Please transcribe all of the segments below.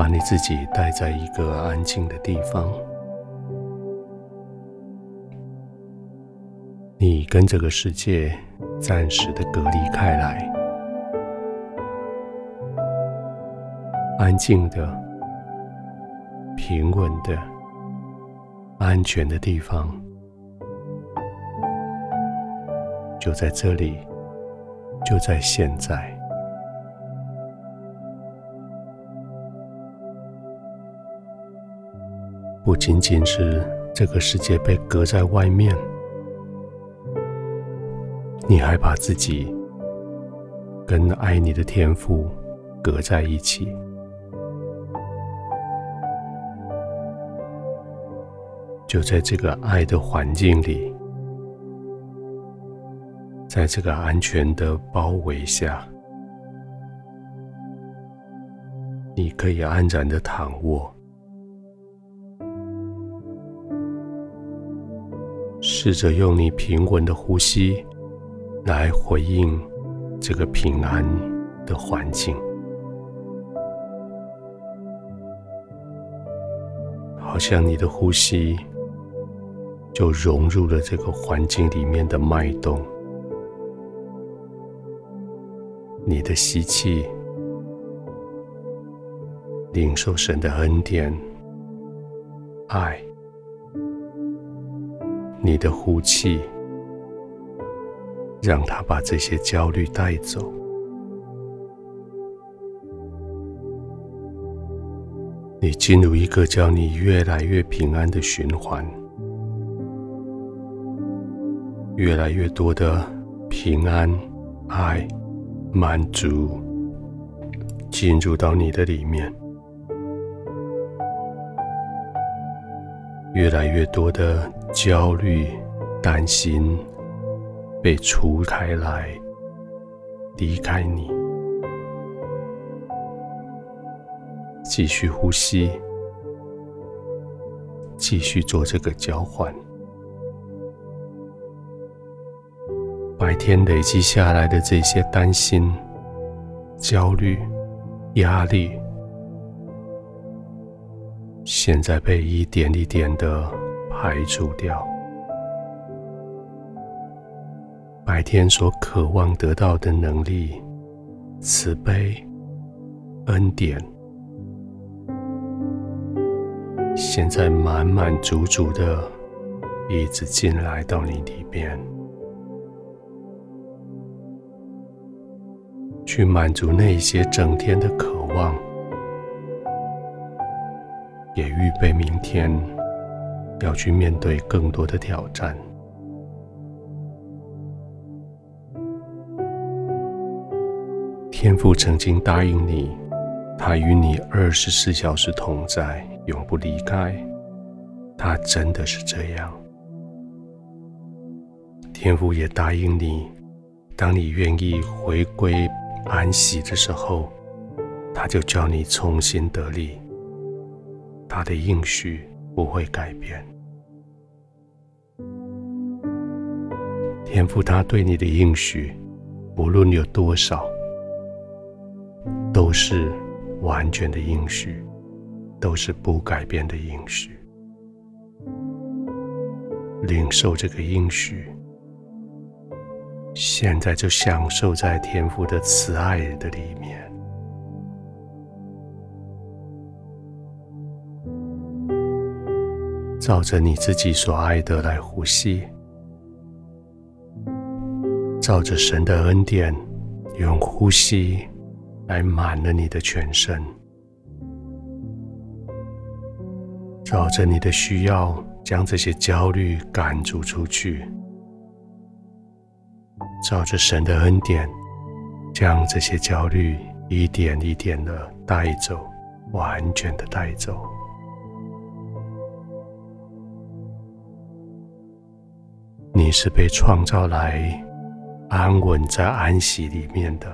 把你自己带在一个安静的地方，你跟这个世界暂时的隔离开来，安静的、平稳的、安全的地方，就在这里，就在现在。不仅仅是这个世界被隔在外面，你还把自己跟爱你的天父隔在一起。就在这个爱的环境里，在这个安全的包围下，你可以安然的躺卧。试着用你平稳的呼吸来回应这个平安的环境，好像你的呼吸就融入了这个环境里面的脉动。你的吸气，领受神的恩典、爱。你的呼气，让他把这些焦虑带走。你进入一个叫你越来越平安的循环，越来越多的平安、爱、满足进入到你的里面，越来越多的。焦虑、担心被除开来，离开你。继续呼吸，继续做这个交换。白天累积下来的这些担心、焦虑、压力，现在被一点一点的。排除掉白天所渴望得到的能力、慈悲、恩典，现在满满足足的一直进来到你里边，去满足那些整天的渴望，也预备明天。要去面对更多的挑战。天父曾经答应你，他与你二十四小时同在，永不离开。他真的是这样。天父也答应你，当你愿意回归安息的时候，他就叫你重新得力。他的应许不会改变。天父他对你的应许，无论有多少，都是完全的应许，都是不改变的应许。领受这个应许，现在就享受在天父的慈爱的里面，照着你自己所爱的来呼吸。照着神的恩典，用呼吸来满了你的全身；照着你的需要，将这些焦虑赶逐出去；照着神的恩典，将这些焦虑一点一点的带走，完全的带走。你是被创造来。安稳在安息里面的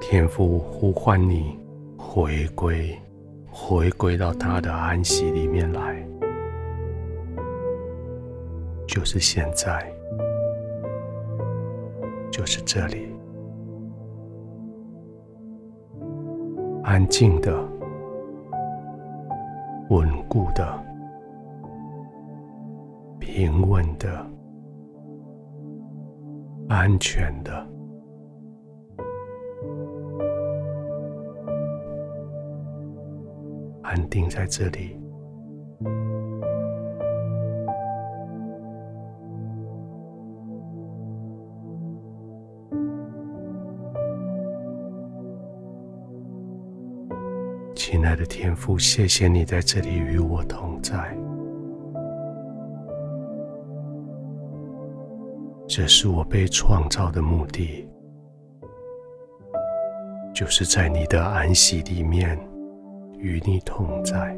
天父呼唤你回归，回归到他的安息里面来，就是现在，就是这里。安静的、稳固的、平稳的、安全的。安定在这里，亲爱的天父，谢谢你在这里与我同在。这是我被创造的目的，就是在你的安息里面。与你同在，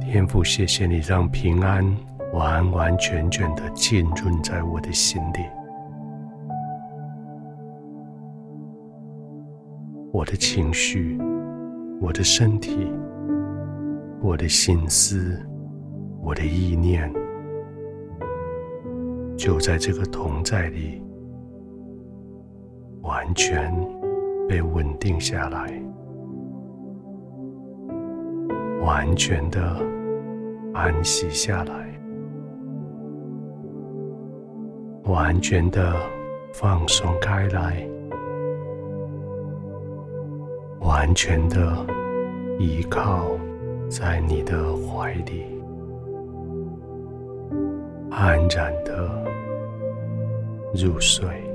天父，谢谢你让平安完完全全的浸润在我的心里，我的情绪、我的身体、我的心思、我的意念。就在这个同在里，完全被稳定下来，完全的安息下来，完全的放松开来，完全的依靠在你的怀里，安然的。入睡。